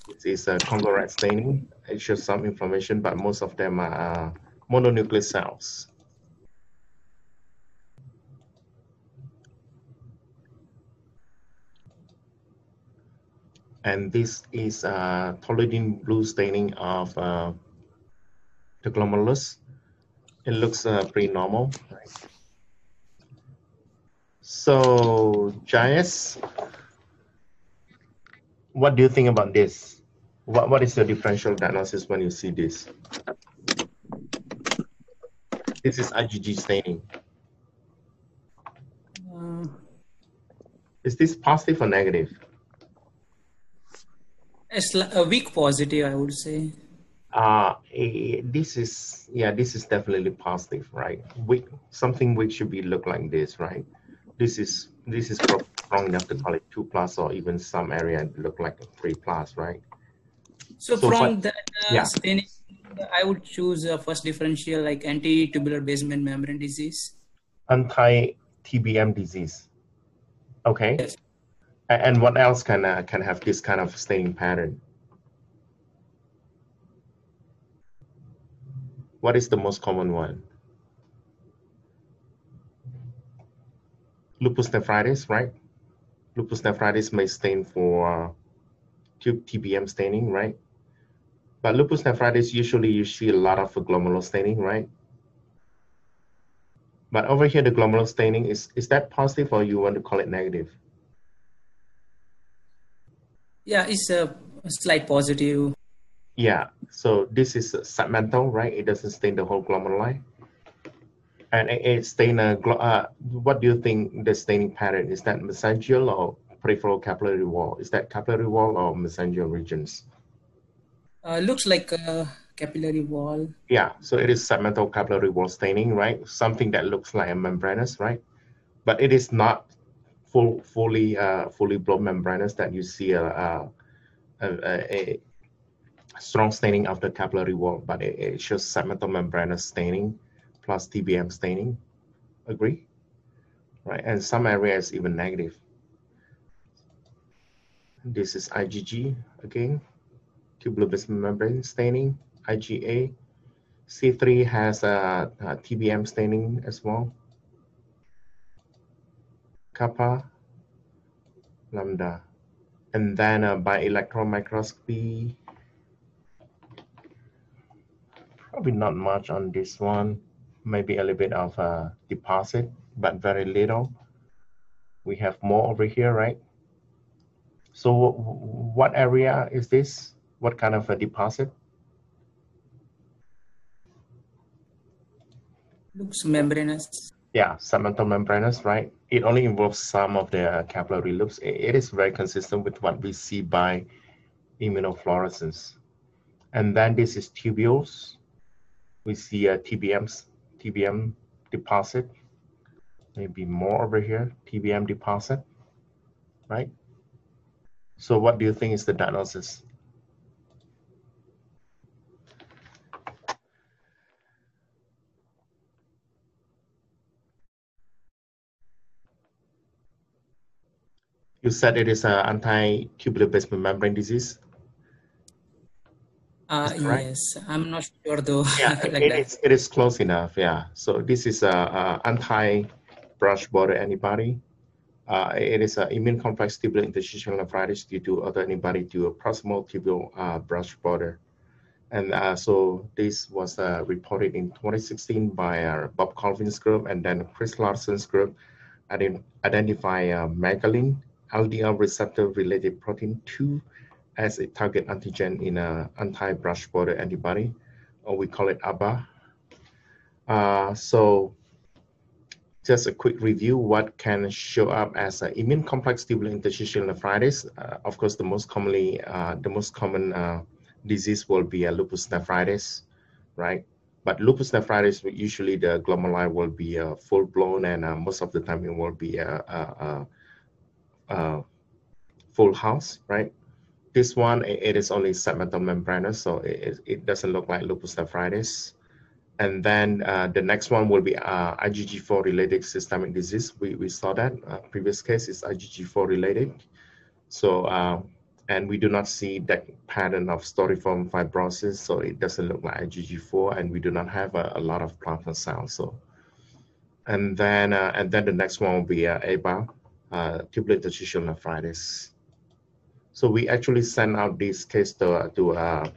This is uh, a Congo red staining. It shows some inflammation, but most of them are uh, mononuclear cells. And this is a toluidine blue staining of uh, the glomerulus it looks uh, pretty normal. Right? So, Jayes, what do you think about this? What, what is your differential diagnosis when you see this? This is IgG staining. Uh, is this positive or negative? It's a weak positive, I would say. Uh this is yeah this is definitely positive right? We something which should be look like this right? This is this is strong enough to call it two plus or even some area look like a three plus right? So, so from that uh, yeah. staining i would choose a first differential like anti-tubular basement membrane disease. Anti-tbm disease. Okay? Yes. And what else can uh, can have this kind of staining pattern What is the most common one? Lupus nephritis, right? Lupus nephritis may stain for tube TBM staining, right? But lupus nephritis, usually you see a lot of glomerular staining, right? But over here, the glomerular staining, is, is that positive or you want to call it negative? Yeah, it's a slight positive. Yeah, so this is segmental, right? It doesn't stain the whole glomeruli. And it, it stain a, uh, what do you think the staining pattern? Is that mesangial or peripheral capillary wall? Is that capillary wall or mesangial regions? Uh, looks like a capillary wall. Yeah, so it is segmental capillary wall staining, right? Something that looks like a membranous, right? But it is not full, fully, uh, fully blown membranous that you see a, a, a, a strong staining of the capillary wall, but it, shows segmental membranous staining plus TBM staining. Agree? Right, and some areas even negative. This is IgG again, basement membrane staining, IgA. C3 has a, a TBM staining as well. Kappa, lambda. And then uh, by electron microscopy, Probably not much on this one. Maybe a little bit of a deposit, but very little. We have more over here, right? So what area is this? What kind of a deposit? Looks membranous. Yeah, segmental membranous, right? It only involves some of the capillary loops. It is very consistent with what we see by immunofluorescence. And then this is tubules. We see uh, a TBMs, TBM deposit. Maybe more over here, TBM deposit, right? So what do you think is the diagnosis? You said it is an anti-tubular basement membrane disease. Uh, yes, I'm not sure though. Yeah, like it, is, it is close enough. Yeah. So this is a, a anti-brush border antibody. Uh, it is an immune complex tubular interstitial nephritis due to autoantibody to a proximal tubule uh, brush border. And uh, so this was uh, reported in 2016 by uh, Bob Colvin's group and then Chris Larsen's group identify uh, Megalin LDL receptor related protein 2 as a target antigen in an anti-brush border antibody, or we call it ABBA. Uh, so just a quick review, what can show up as an immune complex tubular interstitial nephritis. Uh, of course, the most commonly, uh, the most common uh, disease will be a lupus nephritis, right? But lupus nephritis, usually the glomeruli will be uh, full blown and most of the time it will be a, uh, full house, right? This one, it is only segmental membranous, so it, it doesn't look like lupus nephritis. And then uh, the next one will be uh, IgG4 related systemic disease. We, we saw that uh, previous case is IgG4 related. So, uh, and we do not see that pattern of storiform fibrosis. So it doesn't look like IgG4 and we do not have a, a lot of plasma cells. So, and then, uh, and then the next one will be uh, ABBA, uh, interstitial nephritis. So we actually sent out this case to, to uh,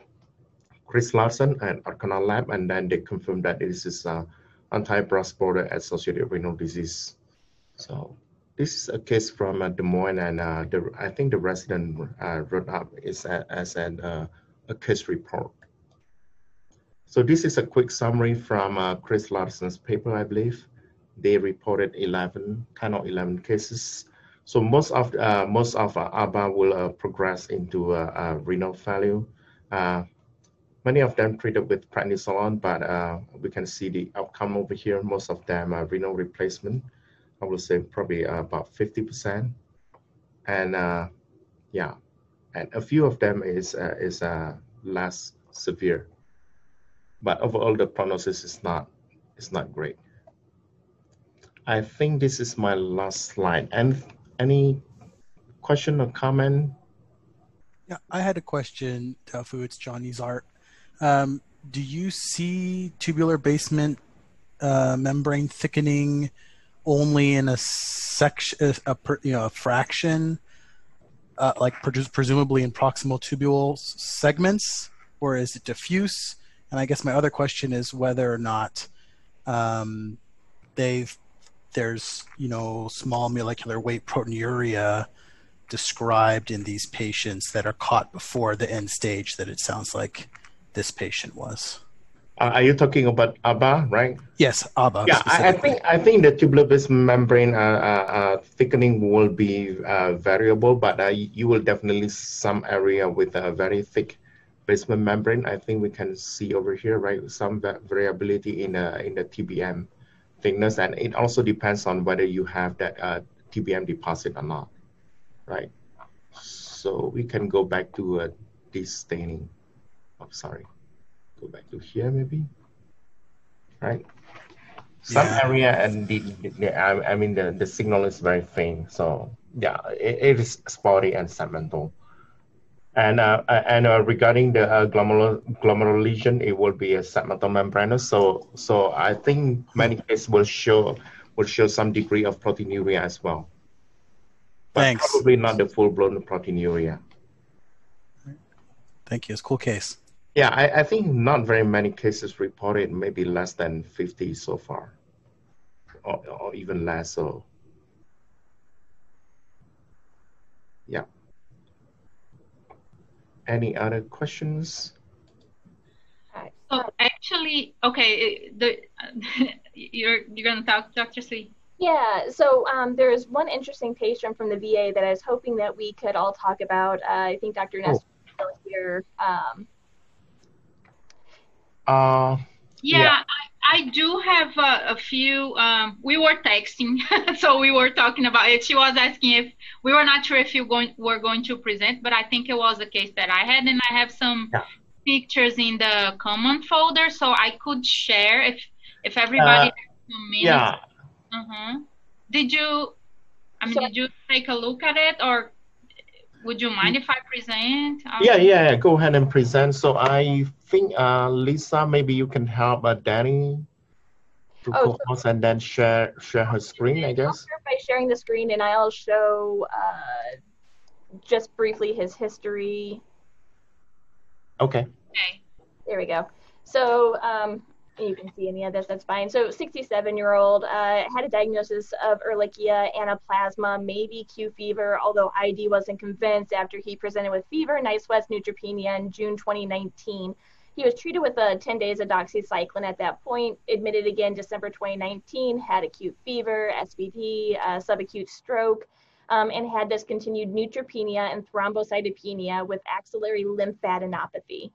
Chris Larsen at Arkana Lab, and then they confirmed that this is uh, anti-brush border associated renal disease. So this is a case from uh, Des Moines, and uh, the, I think the resident uh, wrote up is a, as an, uh, a case report. So this is a quick summary from uh, Chris Larsen's paper, I believe they reported 11, 10 or 11 cases. So most of uh, most of uh, ABBA will uh, progress into uh, renal failure. Uh, many of them treated with prednisolone, but uh, we can see the outcome over here. Most of them are renal replacement. I would say probably about 50%. And yeah, and a few of them is is less severe. But overall, the prognosis is not is not great. I think this is my last slide. And any question or comment? Yeah, I had a question, Tofu. It's Johnny's art. Um, do you see tubular basement uh, membrane thickening only in a section, a, a, you know, a fraction, uh, like presumably in proximal tubule segments, or is it diffuse? And I guess my other question is whether or not um, they've there's you know small molecular weight proteinuria described in these patients that are caught before the end stage that it sounds like this patient was. Uh, are you talking about ABBA, right? Yes, ABBA. Yeah, I, I, think I think the tubular basement membrane uh, uh, uh, thickening will be uh, variable, but uh, you will definitely some area with a very thick basement membrane. I think we can see over here, right, some variability in in the TBM thickness, and it also depends on whether you have that uh, TBM deposit or not, right? So we can go back to uh, this staining. Oh, sorry. Go back to here maybe, right? Some yeah. area and the, the, I, I mean the, the signal is very faint. So yeah, it, it is spotty and segmental. And uh, and uh, regarding the uh, glomerular, glomerular lesion, it will be a segmental membranous. So so I think many cases will show will show some degree of proteinuria as well. But Thanks. Probably not the full blown proteinuria. Thank you. It's a cool case. Yeah, I, I think not very many cases reported, maybe less than 50 so far, or, or even less. So, yeah. Any other questions? So actually, okay, the you're you're gonna talk, Dr. C. Yeah, so um, there's one interesting patient from the VA that I was hoping that we could all talk about. Uh, I think Dr. Nestor oh. is here. Um, uh, yeah, yeah. I, I, do have a, a few. Um, we were texting, so we were talking about it. She was asking if we were not sure if you going, were going to present, but I think it was a case that I had, and I have some yeah. pictures in the common folder, so I could share if if everybody. Uh, yeah. Uh-huh. Did you? I mean, so, did you take a look at it, or would you mind if I present? Um, yeah, yeah, go ahead and present. So I think, uh, Lisa, maybe you can help uh, Danny to oh, so and then share share her screen, I guess. by sharing the screen, and I'll show uh, just briefly his history. Okay. Okay. There we go. So um, you can see any of this, that's fine. So 67 year old uh, had a diagnosis of Ehrlichia, anaplasma, maybe Q fever, although ID wasn't convinced after he presented with fever, night sweats, neutropenia in June 2019. He was treated with a 10 days of doxycycline at that point, admitted again December 2019, had acute fever, SVT, uh, subacute stroke, um, and had this continued neutropenia and thrombocytopenia with axillary lymphadenopathy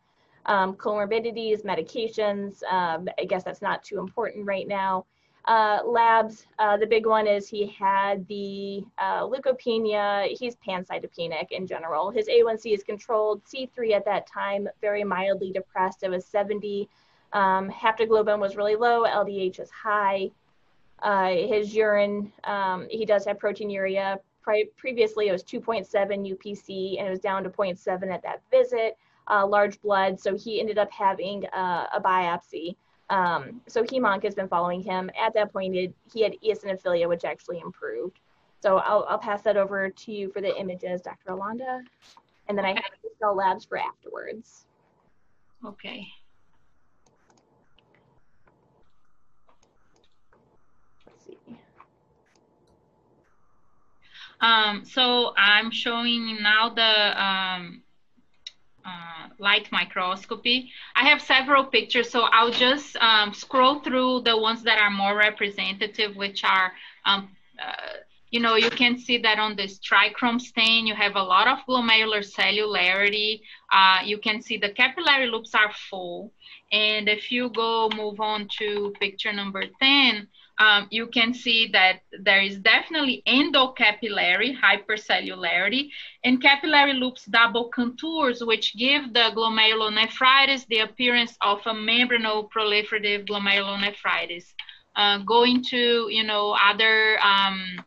um, comorbidities, medications. Um, I guess that's not too important right now. Uh, labs, uh, the big one is he had the uh, leukopenia. He's pancytopenic in general. His A1C is controlled. C3 at that time, very mildly depressed. It was 70. Um, haptoglobin was really low. LDH is high. Uh, his urine, um, he does have proteinuria. Pre- previously, it was 2.7 UPC, and it was down to 0.7 at that visit uh, large blood. So he ended up having uh, a biopsy. Um, so Hemonc has been following him. At that point, it, he had eosinophilia, which actually improved. So I'll, I'll pass that over to you for the images, Dr. Alanda. And then I have the cell labs for afterwards. Okay. Let's see. Um, so I'm showing now the um, uh, light microscopy. I have several pictures, so I'll just um, scroll through the ones that are more representative, which are, um, uh, you know, you can see that on this trichrome stain, you have a lot of glomerular cellularity. Uh, you can see the capillary loops are full. And if you go move on to picture number 10, um, you can see that there is definitely endocapillary hypercellularity and capillary loops double contours, which give the glomerulonephritis the appearance of a membranous proliferative glomerulonephritis. Uh, going to, you know, other um,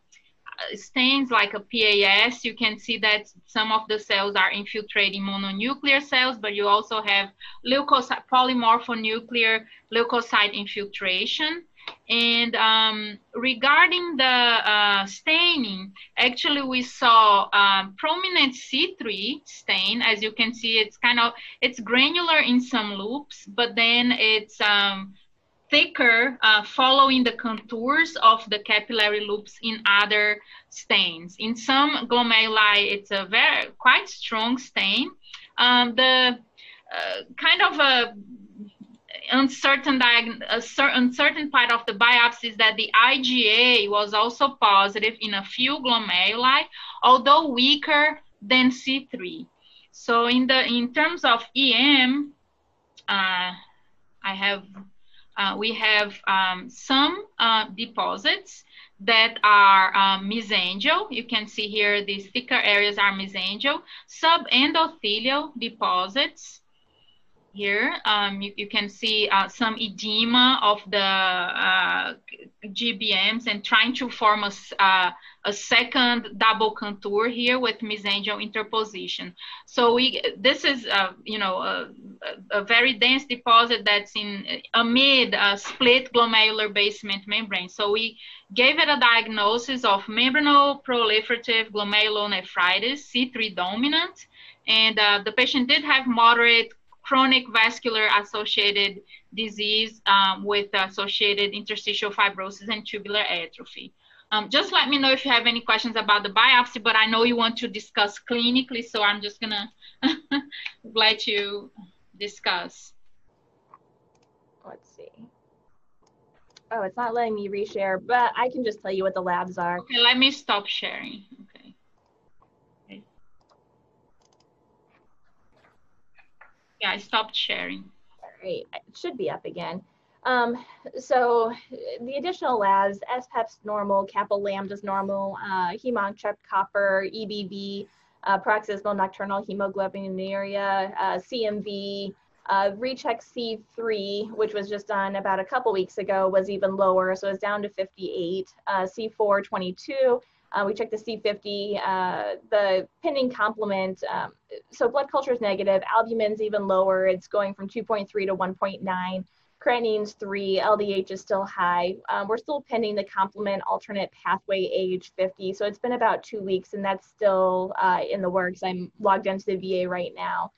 stains like a PAS, you can see that some of the cells are infiltrating mononuclear cells, but you also have leukocyte, polymorphonuclear leukocyte infiltration. And um, regarding the uh, staining, actually we saw um, prominent C3 stain. As you can see, it's kind of, it's granular in some loops, but then it's um, thicker uh, following the contours of the capillary loops in other stains. In some glomeruli, it's a very quite strong stain. Um, the uh, kind of a uncertain diag- a uncertain part of the biopsy is that the IgA was also positive in a few glomeruli, although weaker than C3. So in the in terms of EM, uh, I have uh, we have um, some uh, deposits that are um, mesangial. You can see here these thicker areas are mesangial. Subendothelial deposits here. Um, you, you, can see uh, some edema of the uh, GBMs and trying to form a, uh, a second double contour here with mesangial interposition. So we, this is, uh, you know, a, a, very dense deposit that's in amid a split glomerular basement membrane. So we gave it a diagnosis of membranous proliferative glomerulonephritis, C3 dominant, and uh, the patient did have moderate chronic vascular associated disease um, with associated interstitial fibrosis and tubular atrophy. Um, just let me know if you have any questions about the biopsy, but I know you want to discuss clinically, so I'm just gonna let you discuss. Let's see. Oh, it's not letting me reshare, but I can just tell you what the labs are. Okay, let me stop sharing. Okay. okay. Yeah, I stopped sharing. All right, it should be up again. Um, so the additional labs, SPEP's normal, Kappa Lambda's normal, uh, Hemonc copper, EBV, uh, paroxysmal nocturnal hemoglobinuria, uh, CMV, uh, recheck C3, which was just done about a couple weeks ago, was even lower, so it's down to 58. Uh, C4, 22. Uh, we checked the C50, uh, the pending complement. Um, so blood culture is negative, albumin's even lower. It's going from 2.3 to 1.9. Creatinine's 3, LDH is still high. Um, we're still pending the complement alternate pathway AH50. So it's been about two weeks and that's still uh, in the works. I'm logged into the VA right now.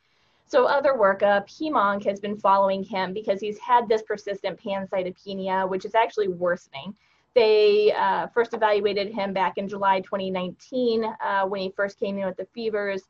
So other workup, Hemonc has been following him because he's had this persistent pancytopenia, which is actually worsening. They uh, first evaluated him back in July 2019 uh, when he first came in with the fevers.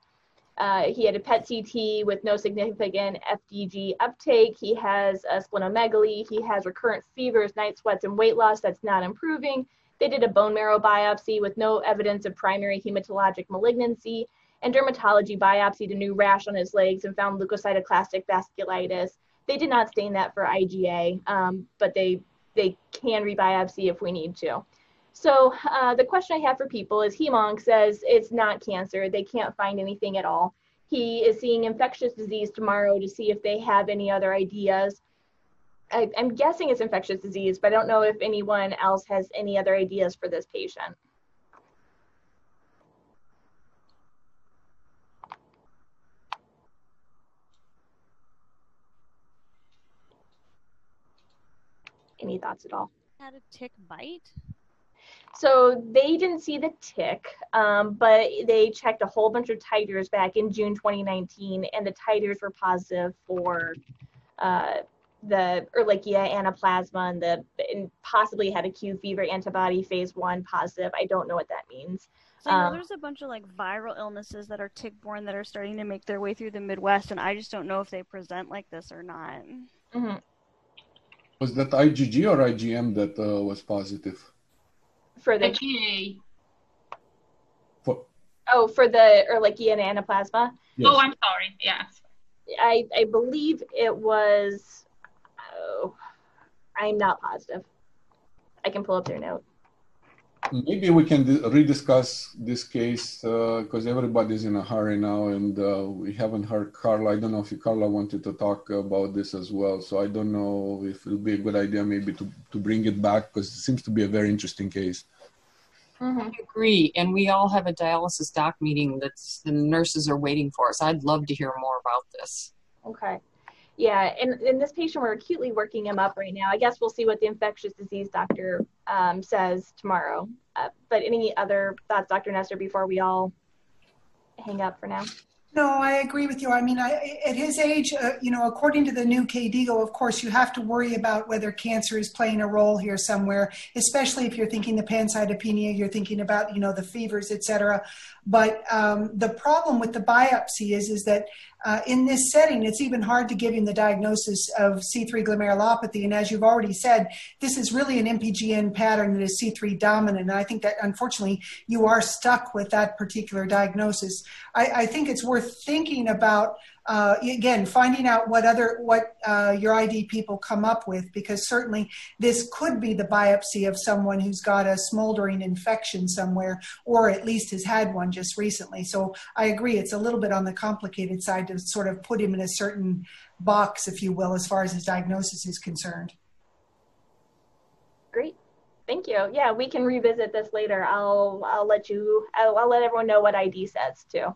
Uh, he had a PET CT with no significant FDG uptake. He has a splenomegaly. He has recurrent fevers, night sweats, and weight loss that's not improving. They did a bone marrow biopsy with no evidence of primary hematologic malignancy and dermatology biopsied a new rash on his legs and found leukocytoclastic vasculitis. They did not stain that for IgA, um, but they they can rebiopsy if we need to. So uh, the question I have for people is Hemonc says it's not cancer. They can't find anything at all. He is seeing infectious disease tomorrow to see if they have any other ideas. I, I'm guessing it's infectious disease, but I don't know if anyone else has any other ideas for this patient. Any thoughts at all? Had a tick bite? So they didn't see the tick, um, but they checked a whole bunch of titers back in June 2019, and the titers were positive for uh, the Ehrlichia anaplasma and the and possibly had a Q fever antibody phase one positive. I don't know what that means. So you know, um, there's a bunch of like viral illnesses that are tick-borne that are starting to make their way through the Midwest, and I just don't know if they present like this or not. Mm-hmm. Was that IgG or IgM that uh, was positive? For the IgA. For, oh, for the Ehrlichia anaplasma. Yes. Oh, I'm sorry. Yes. I I believe it was. Oh, I'm not positive. I can pull up their note. Maybe we can rediscuss this case because uh, everybody's in a hurry now, and uh, we haven't heard Carla. I don't know if Carla wanted to talk about this as well. So I don't know if it'll be a good idea maybe to, to bring it back because it seems to be a very interesting case. Mm-hmm. I agree, and we all have a dialysis doc meeting that the nurses are waiting for us. I'd love to hear more about this. Okay. Yeah, and in this patient, we're acutely working him up right now. I guess we'll see what the infectious disease doctor um, says tomorrow. Uh, but any other thoughts, Dr. Nestor, before we all hang up for now? No, I agree with you. I mean, I, at his age, uh, you know, according to the new KDIGO, of course, you have to worry about whether cancer is playing a role here somewhere, especially if you're thinking the pancytopenia, you're thinking about, you know, the fevers, et cetera. But um, the problem with the biopsy is, is that uh, in this setting, it's even hard to give him the diagnosis of C3 glomerulopathy. And as you've already said, this is really an MPGN pattern that is C3 dominant. And I think that unfortunately you are stuck with that particular diagnosis. I, I think it's worth thinking about uh, again, finding out what other what uh, your ID people come up with, because certainly this could be the biopsy of someone who's got a smoldering infection somewhere, or at least has had one just recently. So I agree, it's a little bit on the complicated side to sort of put him in a certain box, if you will, as far as his diagnosis is concerned. Great. Thank you. Yeah, we can revisit this later. I'll I'll let you I'll, I'll let everyone know what ID says too.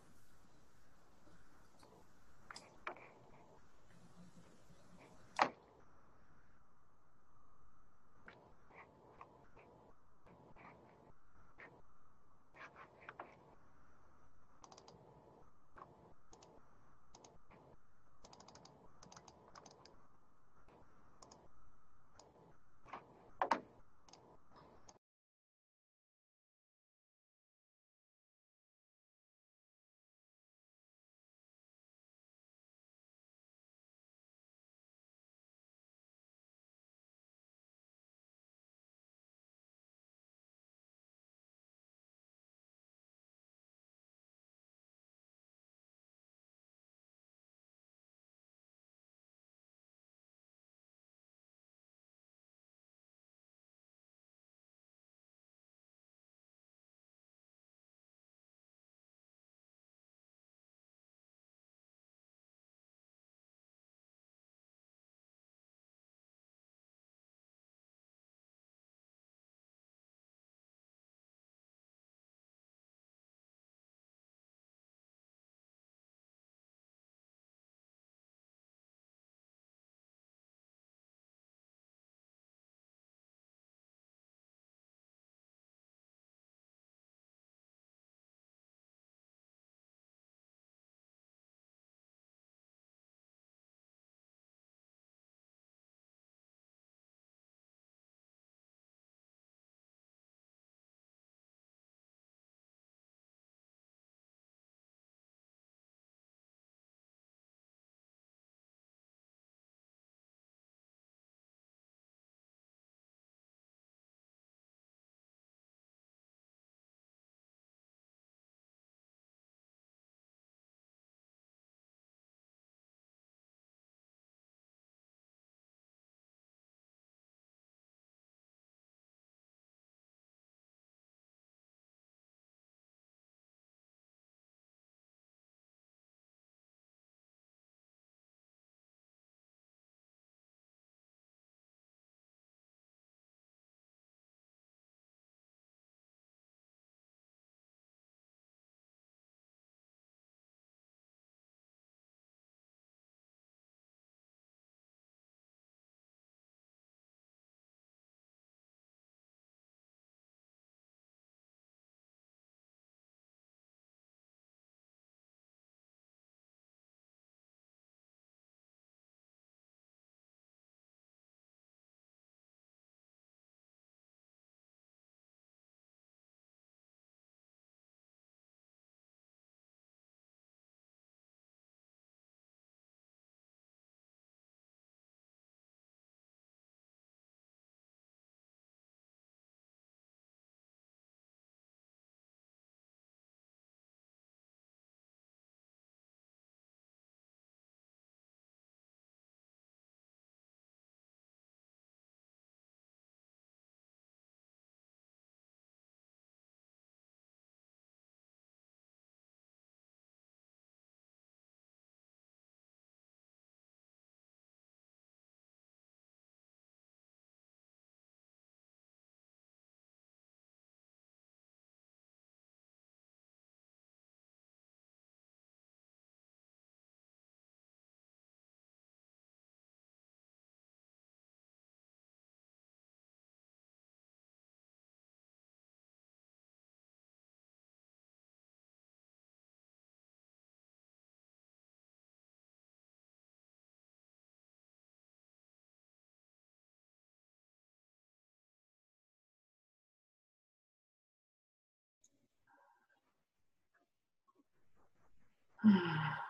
Mm-hmm.